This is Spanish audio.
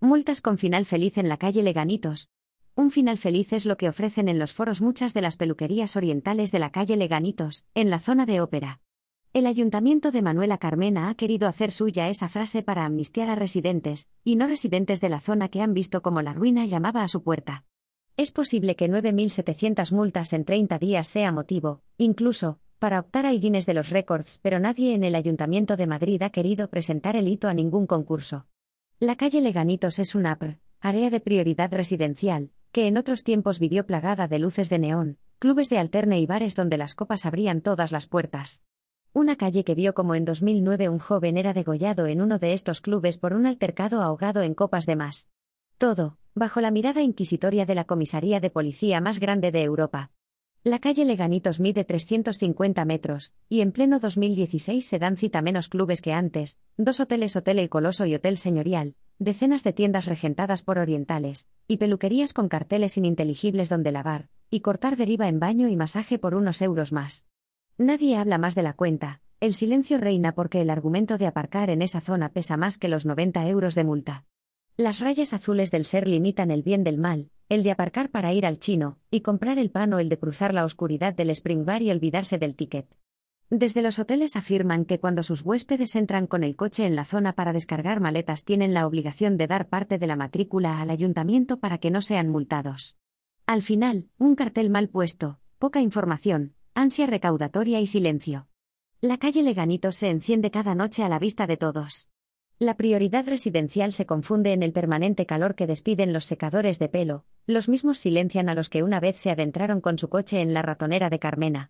Multas con final feliz en la calle Leganitos. Un final feliz es lo que ofrecen en los foros muchas de las peluquerías orientales de la calle Leganitos, en la zona de ópera. El ayuntamiento de Manuela Carmena ha querido hacer suya esa frase para amnistiar a residentes, y no residentes de la zona que han visto como la ruina llamaba a su puerta. Es posible que 9.700 multas en 30 días sea motivo, incluso, para optar al Guinness de los récords, pero nadie en el Ayuntamiento de Madrid ha querido presentar el hito a ningún concurso. La calle Leganitos es una APR, área de prioridad residencial, que en otros tiempos vivió plagada de luces de neón, clubes de alterne y bares donde las copas abrían todas las puertas. Una calle que vio como en 2009 un joven era degollado en uno de estos clubes por un altercado ahogado en copas de más. Todo, bajo la mirada inquisitoria de la comisaría de policía más grande de Europa. La calle Leganitos mide 350 metros, y en pleno 2016 se dan cita menos clubes que antes, dos hoteles Hotel El Coloso y Hotel Señorial, decenas de tiendas regentadas por orientales, y peluquerías con carteles ininteligibles donde lavar, y cortar deriva en baño y masaje por unos euros más. Nadie habla más de la cuenta, el silencio reina porque el argumento de aparcar en esa zona pesa más que los 90 euros de multa. Las rayas azules del ser limitan el bien del mal, el de aparcar para ir al chino, y comprar el pan o el de cruzar la oscuridad del Spring Bar y olvidarse del ticket. Desde los hoteles afirman que cuando sus huéspedes entran con el coche en la zona para descargar maletas tienen la obligación de dar parte de la matrícula al ayuntamiento para que no sean multados. Al final, un cartel mal puesto, poca información, ansia recaudatoria y silencio. La calle Leganito se enciende cada noche a la vista de todos. La prioridad residencial se confunde en el permanente calor que despiden los secadores de pelo, los mismos silencian a los que una vez se adentraron con su coche en la ratonera de Carmena.